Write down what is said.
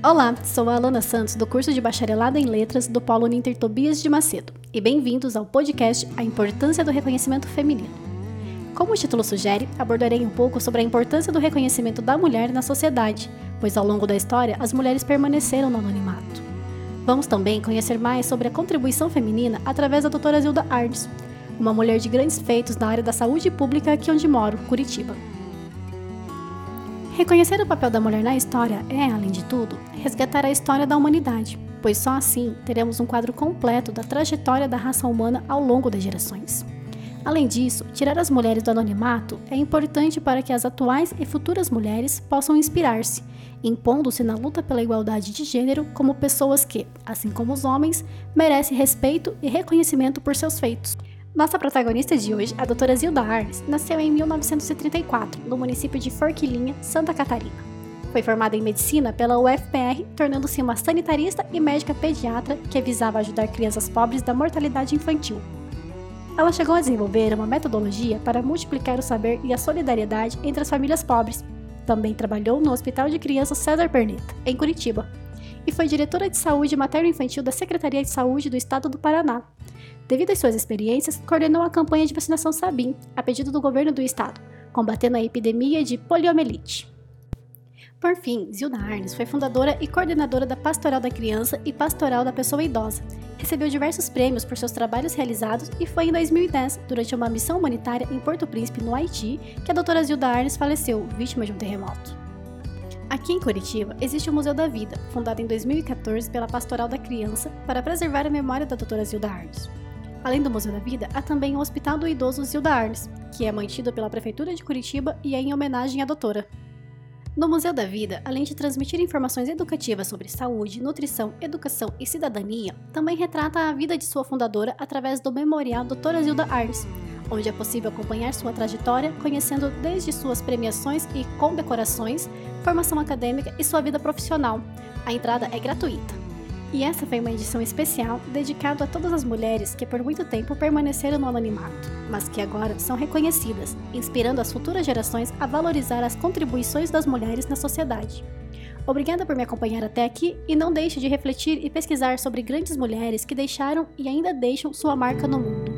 Olá, sou a Alana Santos, do curso de Bacharelado em Letras do Polo Ninter Tobias de Macedo, e bem-vindos ao podcast A Importância do Reconhecimento Feminino. Como o título sugere, abordarei um pouco sobre a importância do reconhecimento da mulher na sociedade, pois ao longo da história as mulheres permaneceram no anonimato. Vamos também conhecer mais sobre a contribuição feminina através da doutora Zilda Arnes, uma mulher de grandes feitos na área da saúde pública aqui onde moro, Curitiba. Reconhecer o papel da mulher na história é, além de tudo, resgatar a história da humanidade, pois só assim teremos um quadro completo da trajetória da raça humana ao longo das gerações. Além disso, tirar as mulheres do anonimato é importante para que as atuais e futuras mulheres possam inspirar-se, impondo-se na luta pela igualdade de gênero como pessoas que, assim como os homens, merecem respeito e reconhecimento por seus feitos. Nossa protagonista de hoje, a doutora Zilda Arnes, nasceu em 1934, no município de Forquilinha, Santa Catarina. Foi formada em medicina pela UFPR, tornando-se uma sanitarista e médica pediatra que visava ajudar crianças pobres da mortalidade infantil. Ela chegou a desenvolver uma metodologia para multiplicar o saber e a solidariedade entre as famílias pobres. Também trabalhou no Hospital de Crianças César Perneta, em Curitiba, e foi diretora de saúde materno-infantil da Secretaria de Saúde do Estado do Paraná, Devido às suas experiências, coordenou a campanha de vacinação Sabin, a pedido do governo do estado, combatendo a epidemia de poliomielite. Por fim, Zilda Arnes foi fundadora e coordenadora da Pastoral da Criança e Pastoral da Pessoa Idosa. Recebeu diversos prêmios por seus trabalhos realizados e foi em 2010, durante uma missão humanitária em Porto Príncipe, no Haiti, que a doutora Zilda Arnes faleceu, vítima de um terremoto. Aqui em Curitiba existe o Museu da Vida, fundado em 2014 pela Pastoral da Criança para preservar a memória da doutora Zilda Arnes. Além do Museu da Vida, há também o Hospital do Idoso Zilda Arnes, que é mantido pela Prefeitura de Curitiba e é em homenagem à doutora. No Museu da Vida, além de transmitir informações educativas sobre saúde, nutrição, educação e cidadania, também retrata a vida de sua fundadora através do Memorial Doutora Zilda Arnes, onde é possível acompanhar sua trajetória, conhecendo desde suas premiações e condecorações, formação acadêmica e sua vida profissional. A entrada é gratuita. E essa foi uma edição especial dedicada a todas as mulheres que por muito tempo permaneceram no anonimato, mas que agora são reconhecidas, inspirando as futuras gerações a valorizar as contribuições das mulheres na sociedade. Obrigada por me acompanhar até aqui e não deixe de refletir e pesquisar sobre grandes mulheres que deixaram e ainda deixam sua marca no mundo.